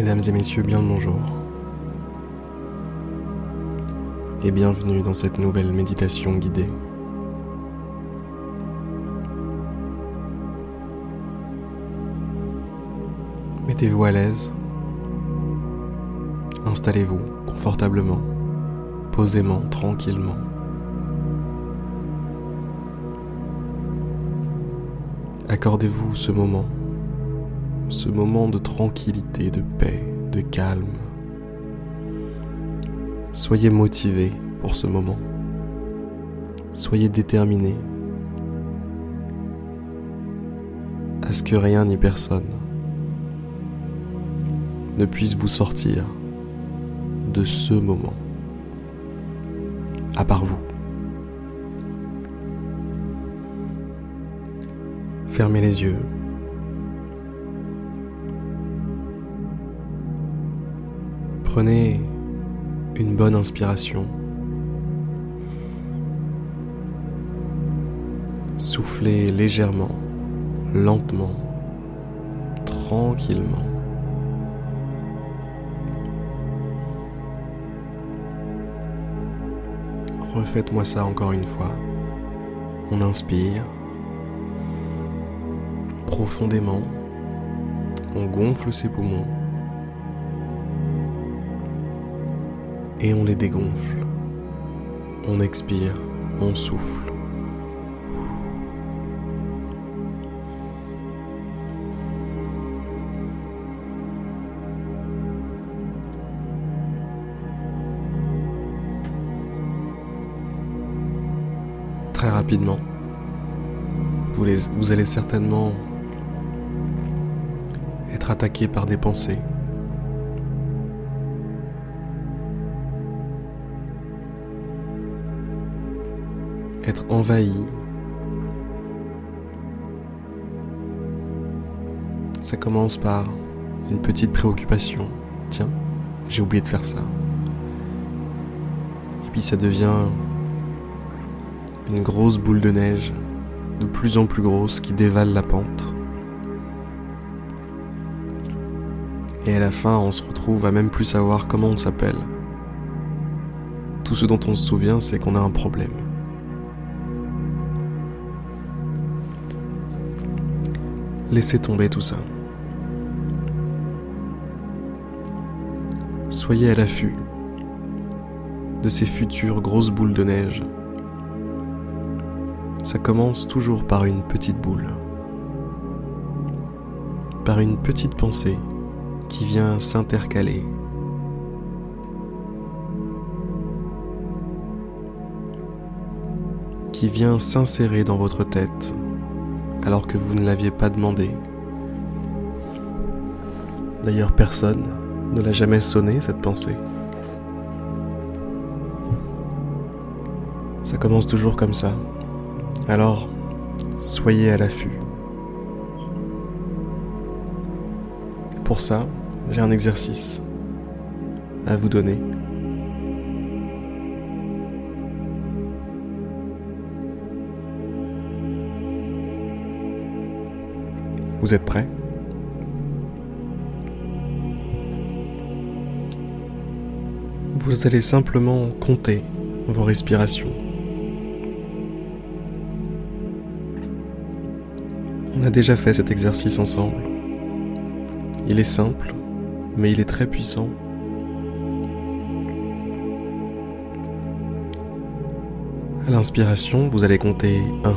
Mesdames et messieurs, bien le bonjour. Et bienvenue dans cette nouvelle méditation guidée. Mettez-vous à l'aise. Installez-vous confortablement, posément, tranquillement. Accordez-vous ce moment ce moment de tranquillité, de paix, de calme. Soyez motivé pour ce moment. Soyez déterminé à ce que rien ni personne ne puisse vous sortir de ce moment, à part vous. Fermez les yeux. Prenez une bonne inspiration. Soufflez légèrement, lentement, tranquillement. Refaites-moi ça encore une fois. On inspire profondément. On gonfle ses poumons. Et on les dégonfle. On expire, on souffle. Très rapidement, vous, allez certainement être attaqué par des pensées être envahi. Ça commence par une petite préoccupation. Tiens, j'ai oublié de faire ça. Et puis ça devient une grosse boule de neige, de plus en plus grosse, qui dévale la pente. Et à la fin, on se retrouve à même plus savoir comment on s'appelle. Tout ce dont on se souvient, c'est qu'on a un problème. Laissez tomber tout ça. Soyez à l'affût de ces futures grosses boules de neige. Ça commence toujours par une petite boule, par une petite pensée qui vient s'intercaler. qui vient s'insérer dans votre tête alors que vous ne l'aviez pas demandé. D'ailleurs, personne ne l'a jamais sonné, cette pensée. Ça commence toujours comme ça. Alors, soyez à l'affût. Pour ça, j'ai un exercice à vous donner. Vous êtes prêts? Vous allez simplement compter vos respirations. On a déjà fait cet exercice ensemble. Il est simple, mais il est très puissant. À l'inspiration, vous allez compter 1.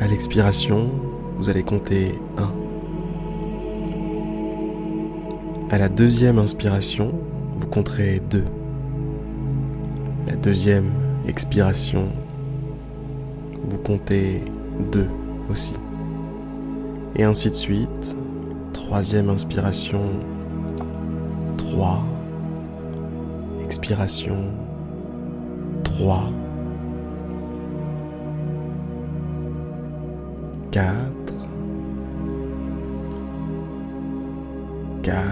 À l'expiration, vous allez compter 1. À la deuxième inspiration, vous compterez 2. La deuxième expiration, vous comptez 2 aussi. Et ainsi de suite. Troisième inspiration, 3. Expiration, 3. 4. 4,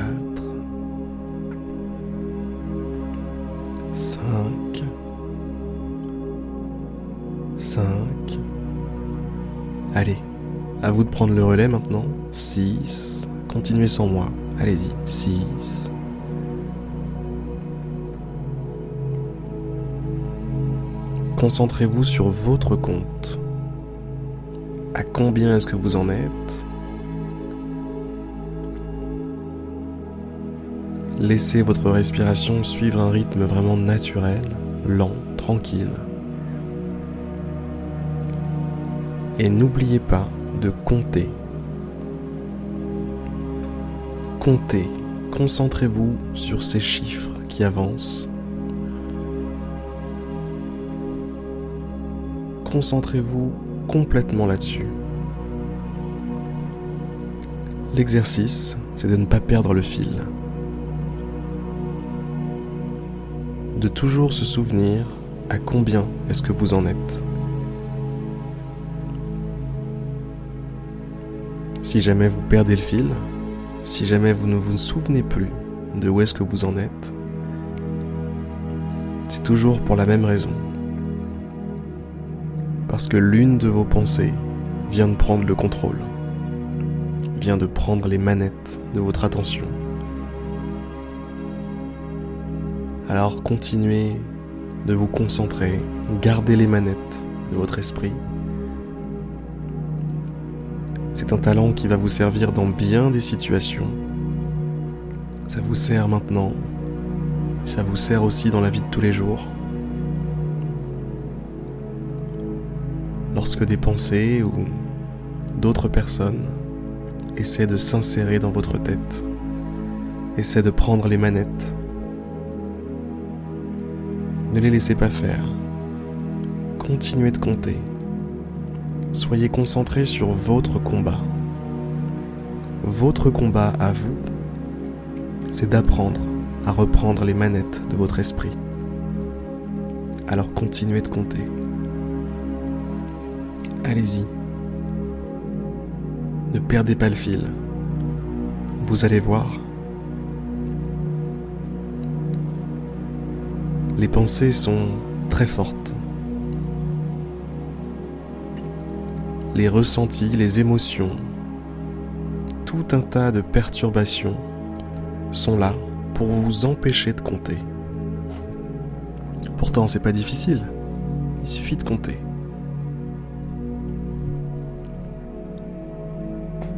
5, 5. Allez, à vous de prendre le relais maintenant. 6. Continuez sans moi. Allez-y. 6. Concentrez-vous sur votre compte. À combien est-ce que vous en êtes? Laissez votre respiration suivre un rythme vraiment naturel, lent, tranquille. Et n'oubliez pas de compter. Comptez, concentrez-vous sur ces chiffres qui avancent. Concentrez-vous complètement là-dessus. L'exercice, c'est de ne pas perdre le fil. De toujours se souvenir à combien est-ce que vous en êtes. Si jamais vous perdez le fil, si jamais vous ne vous souvenez plus de où est-ce que vous en êtes, c'est toujours pour la même raison. Parce que l'une de vos pensées vient de prendre le contrôle, vient de prendre les manettes de votre attention. Alors continuez de vous concentrer, gardez les manettes de votre esprit c'est un talent qui va vous servir dans bien des situations. Ça vous sert maintenant. Ça vous sert aussi dans la vie de tous les jours. Lorsque des pensées ou d'autres personnes essaient de s'insérer dans votre tête, essaient de prendre les manettes, ne les laissez pas faire. Continuez de compter. Soyez concentré sur votre combat. Votre combat à vous, c'est d'apprendre à reprendre les manettes de votre esprit. Alors continuez de compter. Allez-y. Ne perdez pas le fil. Vous allez voir. Les pensées sont très fortes. les ressentis, les émotions, tout un tas de perturbations sont là pour vous empêcher de compter. Pourtant, c'est pas difficile. Il suffit de compter.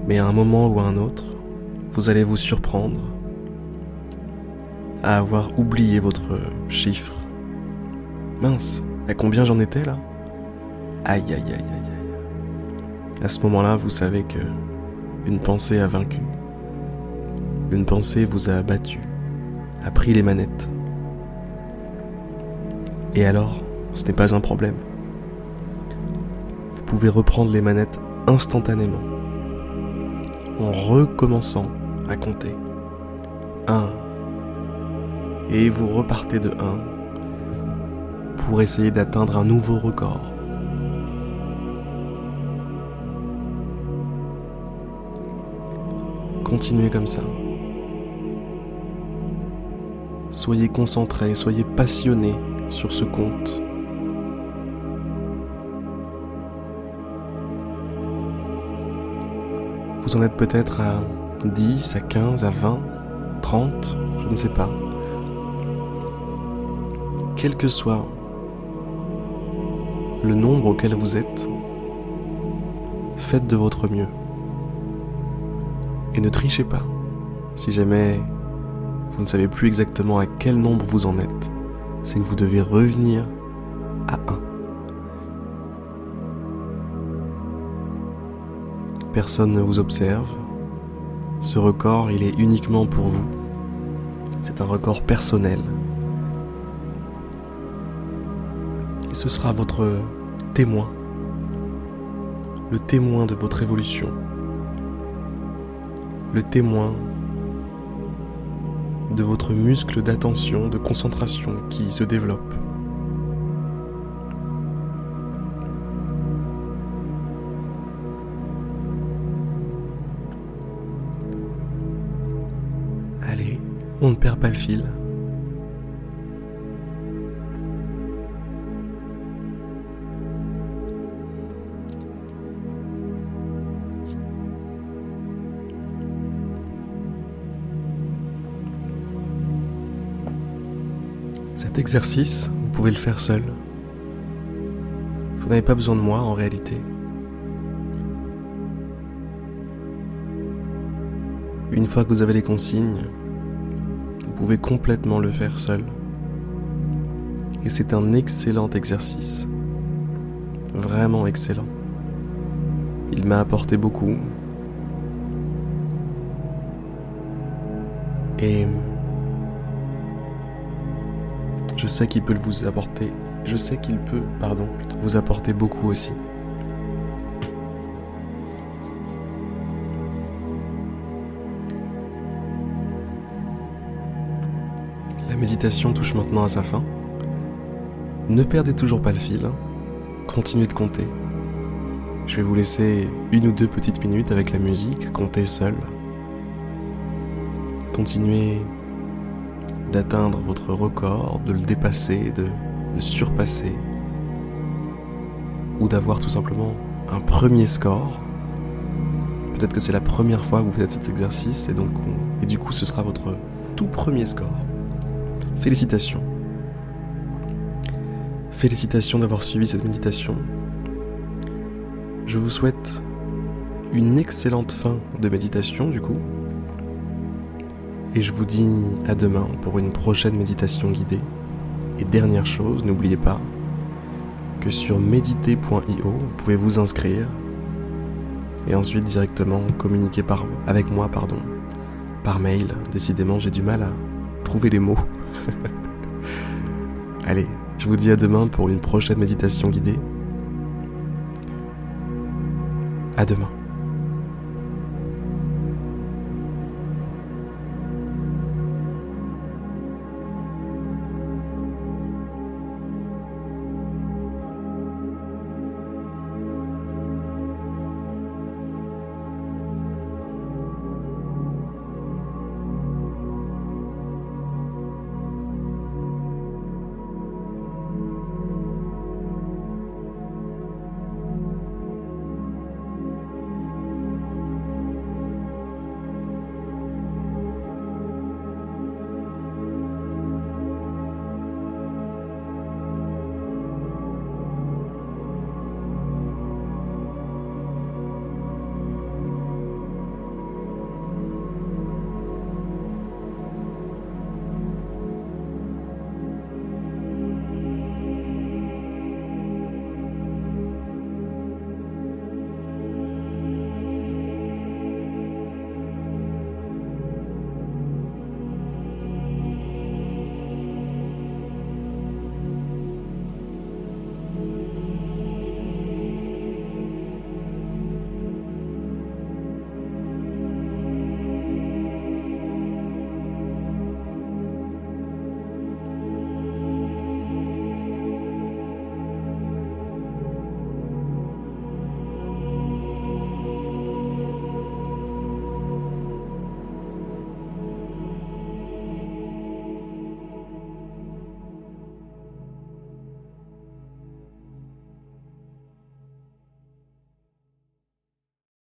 Mais à un moment ou à un autre, vous allez vous surprendre à avoir oublié votre chiffre. Mince, à combien j'en étais là? Aïe aïe aïe aïe. À ce moment-là, vous savez que une pensée a vaincu. Une pensée vous a abattu, a pris les manettes. Et alors, ce n'est pas un problème. Vous pouvez reprendre les manettes instantanément, en recommençant à compter. 1. Et vous repartez de 1 pour essayer d'atteindre un nouveau record. Continuez comme ça. Soyez concentrés, soyez passionnés sur ce compte. Vous en êtes peut-être à 10, à 15, à 20, 30, je ne sais pas. Quel que soit le nombre auquel vous êtes, faites de votre mieux. Et ne trichez pas. Si jamais vous ne savez plus exactement à quel nombre vous en êtes, c'est que vous devez revenir à 1. Personne ne vous observe. Ce record, il est uniquement pour vous. C'est un record personnel. Et ce sera votre témoin. Le témoin de votre évolution le témoin de votre muscle d'attention, de concentration qui se développe. Allez, on ne perd pas le fil. Cet exercice, vous pouvez le faire seul. Vous n'avez pas besoin de moi en réalité. Une fois que vous avez les consignes, vous pouvez complètement le faire seul. Et c'est un excellent exercice. Vraiment excellent. Il m'a apporté beaucoup. Et je sais qu'il peut vous apporter, je sais qu'il peut, pardon, vous apporter beaucoup aussi. La méditation touche maintenant à sa fin. Ne perdez toujours pas le fil. Continuez de compter. Je vais vous laisser une ou deux petites minutes avec la musique, comptez seul. Continuez d'atteindre votre record, de le dépasser, de le surpasser, ou d'avoir tout simplement un premier score. Peut-être que c'est la première fois que vous faites cet exercice et donc et du coup ce sera votre tout premier score. Félicitations. Félicitations d'avoir suivi cette méditation. Je vous souhaite une excellente fin de méditation du coup. Et je vous dis à demain pour une prochaine méditation guidée. Et dernière chose, n'oubliez pas que sur méditer.io, vous pouvez vous inscrire et ensuite directement communiquer avec moi pardon, par mail. Décidément, j'ai du mal à trouver les mots. Allez, je vous dis à demain pour une prochaine méditation guidée. À demain.